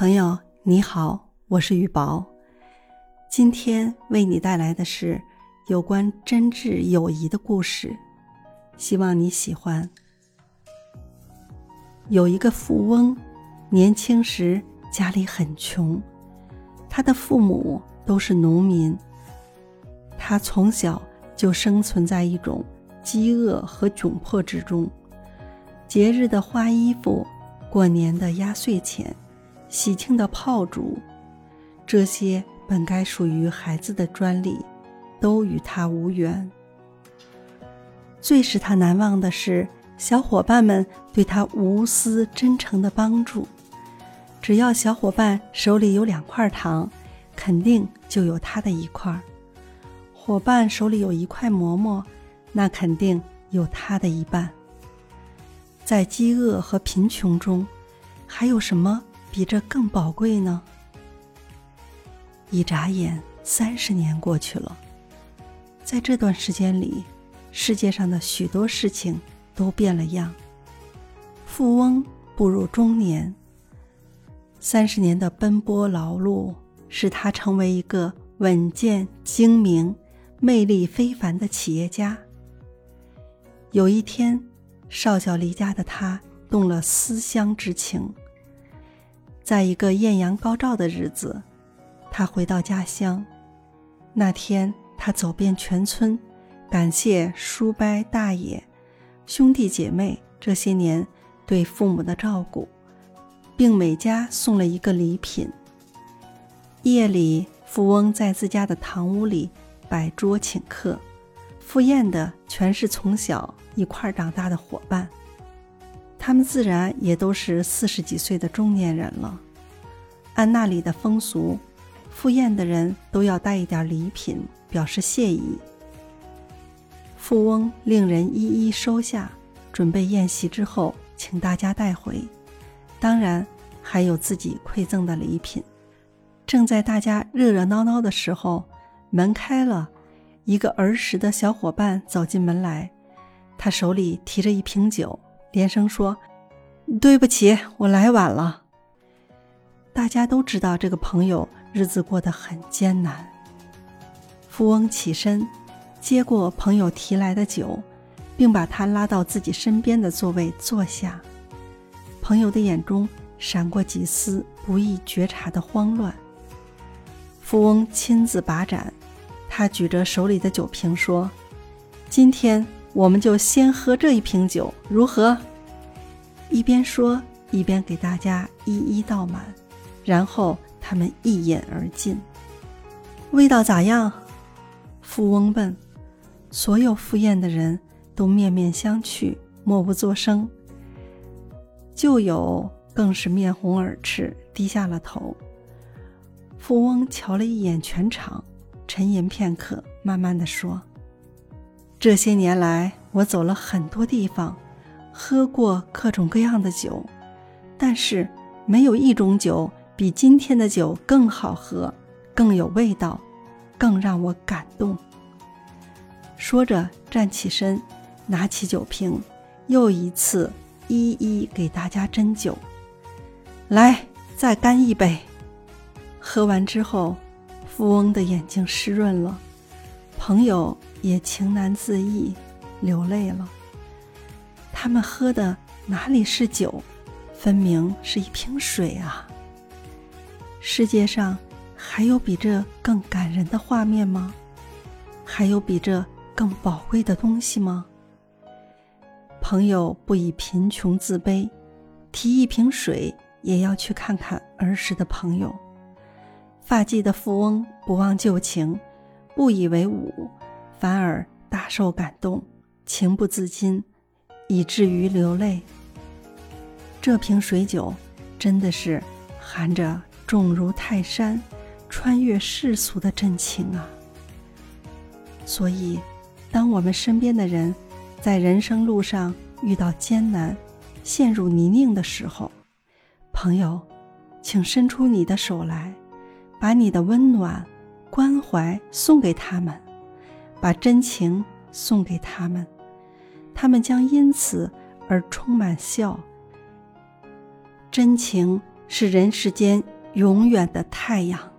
朋友你好，我是雨宝，今天为你带来的是有关真挚友谊的故事，希望你喜欢。有一个富翁，年轻时家里很穷，他的父母都是农民，他从小就生存在一种饥饿和窘迫之中，节日的花衣服，过年的压岁钱。喜庆的炮竹，这些本该属于孩子的专利，都与他无缘。最使他难忘的是小伙伴们对他无私真诚的帮助。只要小伙伴手里有两块糖，肯定就有他的一块；伙伴手里有一块馍馍，那肯定有他的一半。在饥饿和贫穷中，还有什么？比这更宝贵呢。一眨眼，三十年过去了，在这段时间里，世界上的许多事情都变了样。富翁步入中年，三十年的奔波劳碌使他成为一个稳健、精明、魅力非凡的企业家。有一天，少小离家的他动了思乡之情。在一个艳阳高照的日子，他回到家乡。那天，他走遍全村，感谢叔伯、大爷、兄弟姐妹这些年对父母的照顾，并每家送了一个礼品。夜里，富翁在自家的堂屋里摆桌请客，赴宴的全是从小一块长大的伙伴。他们自然也都是四十几岁的中年人了。按那里的风俗，赴宴的人都要带一点礼品，表示谢意。富翁令人一一收下，准备宴席之后请大家带回。当然，还有自己馈赠的礼品。正在大家热热闹闹的时候，门开了，一个儿时的小伙伴走进门来，他手里提着一瓶酒。连声说：“对不起，我来晚了。”大家都知道这个朋友日子过得很艰难。富翁起身，接过朋友提来的酒，并把他拉到自己身边的座位坐下。朋友的眼中闪过几丝不易觉察的慌乱。富翁亲自把盏，他举着手里的酒瓶说：“今天。”我们就先喝这一瓶酒，如何？一边说，一边给大家一一倒满，然后他们一饮而尽。味道咋样？富翁问。所有赴宴的人都面面相觑，默不作声。旧友更是面红耳赤，低下了头。富翁瞧了一眼全场，沉吟片刻，慢慢的说。这些年来，我走了很多地方，喝过各种各样的酒，但是没有一种酒比今天的酒更好喝、更有味道、更让我感动。说着，站起身，拿起酒瓶，又一次一一给大家斟酒。来，再干一杯。喝完之后，富翁的眼睛湿润了，朋友。也情难自抑，流泪了。他们喝的哪里是酒，分明是一瓶水啊！世界上还有比这更感人的画面吗？还有比这更宝贵的东西吗？朋友不以贫穷自卑，提一瓶水也要去看看儿时的朋友。发髻的富翁不忘旧情，不以为忤。反而大受感动，情不自禁，以至于流泪。这瓶水酒真的是含着重如泰山、穿越世俗的真情啊！所以，当我们身边的人在人生路上遇到艰难、陷入泥泞的时候，朋友，请伸出你的手来，把你的温暖、关怀送给他们。把真情送给他们，他们将因此而充满笑。真情是人世间永远的太阳。